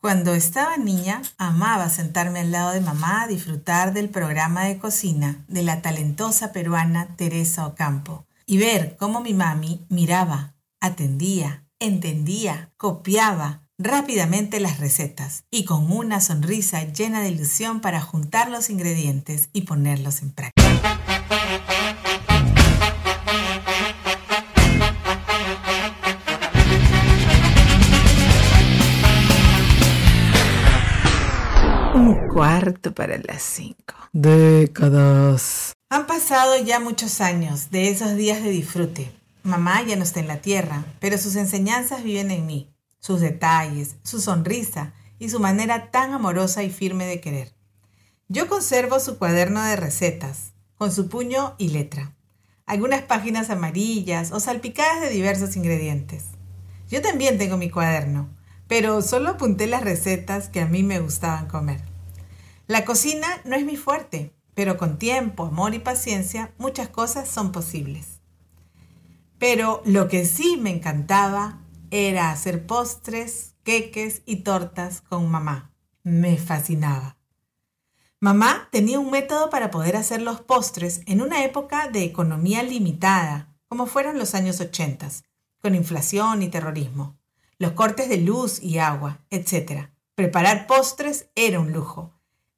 Cuando estaba niña, amaba sentarme al lado de mamá a disfrutar del programa de cocina de la talentosa peruana Teresa Ocampo y ver cómo mi mami miraba, atendía, entendía, copiaba rápidamente las recetas y con una sonrisa llena de ilusión para juntar los ingredientes y ponerlos en práctica. Un cuarto para las cinco. Décadas. Han pasado ya muchos años de esos días de disfrute. Mamá ya no está en la tierra, pero sus enseñanzas viven en mí, sus detalles, su sonrisa y su manera tan amorosa y firme de querer. Yo conservo su cuaderno de recetas, con su puño y letra, algunas páginas amarillas o salpicadas de diversos ingredientes. Yo también tengo mi cuaderno, pero solo apunté las recetas que a mí me gustaban comer. La cocina no es mi fuerte, pero con tiempo, amor y paciencia muchas cosas son posibles. Pero lo que sí me encantaba era hacer postres, queques y tortas con mamá. Me fascinaba. Mamá tenía un método para poder hacer los postres en una época de economía limitada, como fueron los años 80, con inflación y terrorismo, los cortes de luz y agua, etc. Preparar postres era un lujo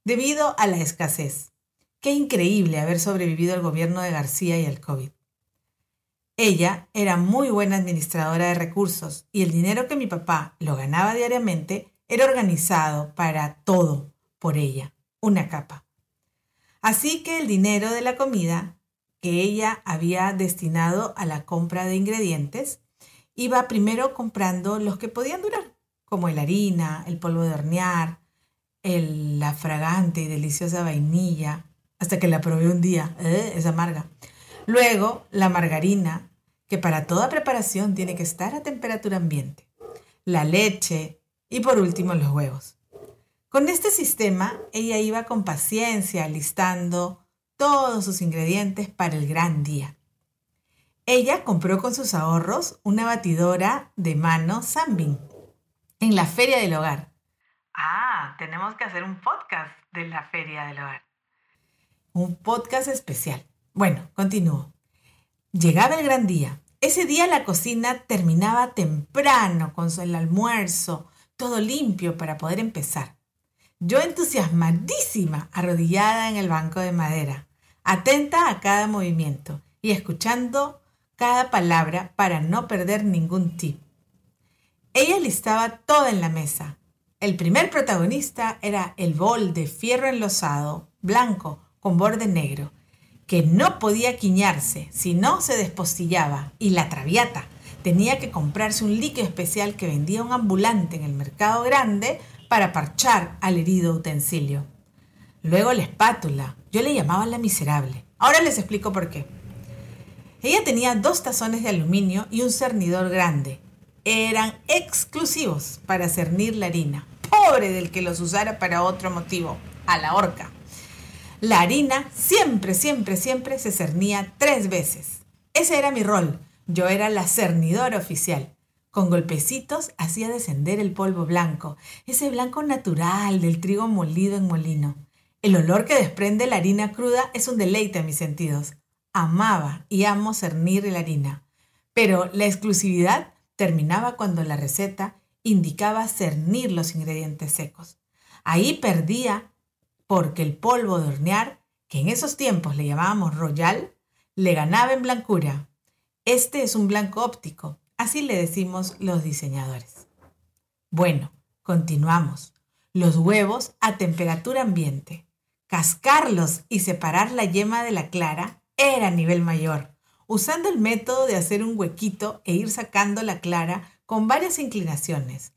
debido a la escasez. Qué increíble haber sobrevivido al gobierno de García y al COVID. Ella era muy buena administradora de recursos y el dinero que mi papá lo ganaba diariamente era organizado para todo por ella, una capa. Así que el dinero de la comida que ella había destinado a la compra de ingredientes iba primero comprando los que podían durar, como la harina, el polvo de hornear, la fragante y deliciosa vainilla, hasta que la probé un día, ¿eh? es amarga. Luego, la margarina, que para toda preparación tiene que estar a temperatura ambiente. La leche y por último los huevos. Con este sistema, ella iba con paciencia listando todos sus ingredientes para el gran día. Ella compró con sus ahorros una batidora de mano Sambin en la feria del hogar Ah, tenemos que hacer un podcast de la Feria del Hogar. Un podcast especial. Bueno, continúo. Llegaba el gran día. Ese día la cocina terminaba temprano con el almuerzo, todo limpio para poder empezar. Yo entusiasmadísima, arrodillada en el banco de madera, atenta a cada movimiento y escuchando cada palabra para no perder ningún tip. Ella listaba todo en la mesa, el primer protagonista era el bol de fierro enlosado, blanco, con borde negro, que no podía quiñarse si no se despostillaba, y la traviata tenía que comprarse un líquido especial que vendía un ambulante en el mercado grande para parchar al herido utensilio. Luego la espátula, yo le llamaba la miserable. Ahora les explico por qué. Ella tenía dos tazones de aluminio y un cernidor grande. Eran exclusivos para cernir la harina pobre del que los usara para otro motivo, a la horca. La harina siempre, siempre, siempre se cernía tres veces. Ese era mi rol. Yo era la cernidora oficial. Con golpecitos hacía descender el polvo blanco, ese blanco natural del trigo molido en molino. El olor que desprende la harina cruda es un deleite a mis sentidos. Amaba y amo cernir la harina. Pero la exclusividad terminaba cuando la receta indicaba cernir los ingredientes secos. Ahí perdía porque el polvo de hornear, que en esos tiempos le llamábamos royal, le ganaba en blancura. Este es un blanco óptico, así le decimos los diseñadores. Bueno, continuamos. Los huevos a temperatura ambiente. Cascarlos y separar la yema de la clara era nivel mayor, usando el método de hacer un huequito e ir sacando la clara con varias inclinaciones.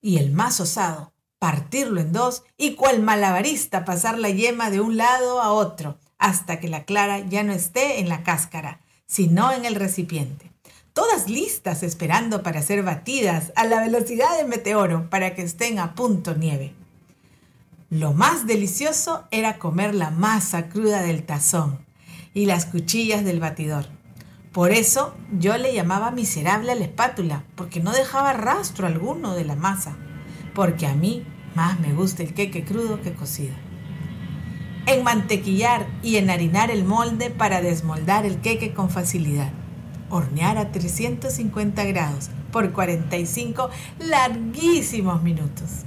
Y el más osado, partirlo en dos y cual malabarista pasar la yema de un lado a otro, hasta que la clara ya no esté en la cáscara, sino en el recipiente. Todas listas esperando para ser batidas a la velocidad del meteoro para que estén a punto nieve. Lo más delicioso era comer la masa cruda del tazón y las cuchillas del batidor. Por eso yo le llamaba miserable a la espátula, porque no dejaba rastro alguno de la masa. porque a mí más me gusta el queque crudo que cocido. En mantequillar y enharinar el molde para desmoldar el queque con facilidad. Hornear a 350 grados por 45 larguísimos minutos.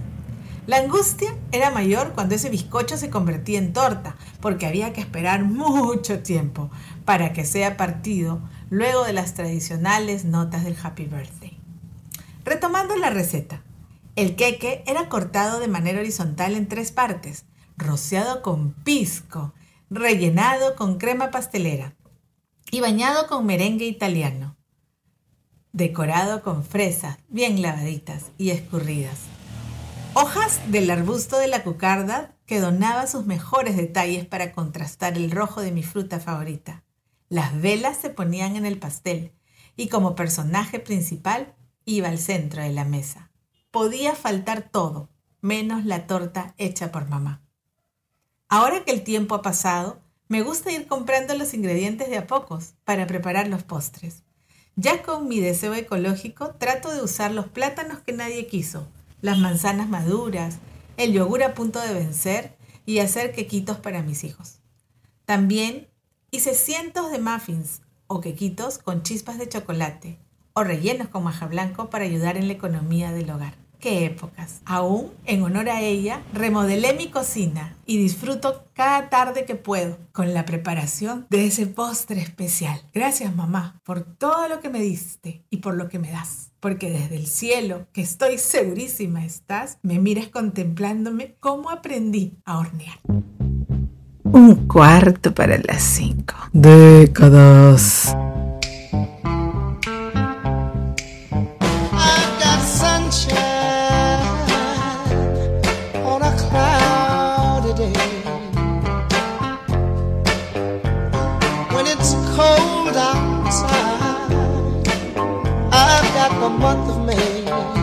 La angustia era mayor cuando ese bizcocho se convertía en torta, porque había que esperar mucho tiempo para que sea partido luego de las tradicionales notas del Happy Birthday. Retomando la receta, el queque era cortado de manera horizontal en tres partes, rociado con pisco, rellenado con crema pastelera y bañado con merengue italiano, decorado con fresas bien lavaditas y escurridas. Hojas del arbusto de la cucarda que donaba sus mejores detalles para contrastar el rojo de mi fruta favorita. Las velas se ponían en el pastel y como personaje principal iba al centro de la mesa. Podía faltar todo, menos la torta hecha por mamá. Ahora que el tiempo ha pasado, me gusta ir comprando los ingredientes de a pocos para preparar los postres. Ya con mi deseo ecológico trato de usar los plátanos que nadie quiso, las manzanas maduras, el yogur a punto de vencer y hacer quequitos para mis hijos. También hice cientos de muffins o quequitos con chispas de chocolate o rellenos con maja blanco para ayudar en la economía del hogar. ¡Qué épocas! Aún, en honor a ella, remodelé mi cocina y disfruto cada tarde que puedo con la preparación de ese postre especial. Gracias mamá por todo lo que me diste y por lo que me das. Porque desde el cielo, que estoy segurísima estás, me miras contemplándome cómo aprendí a hornear. Un cuarto para las cinco. Décadas. when it's cold outside. I've got the month of May.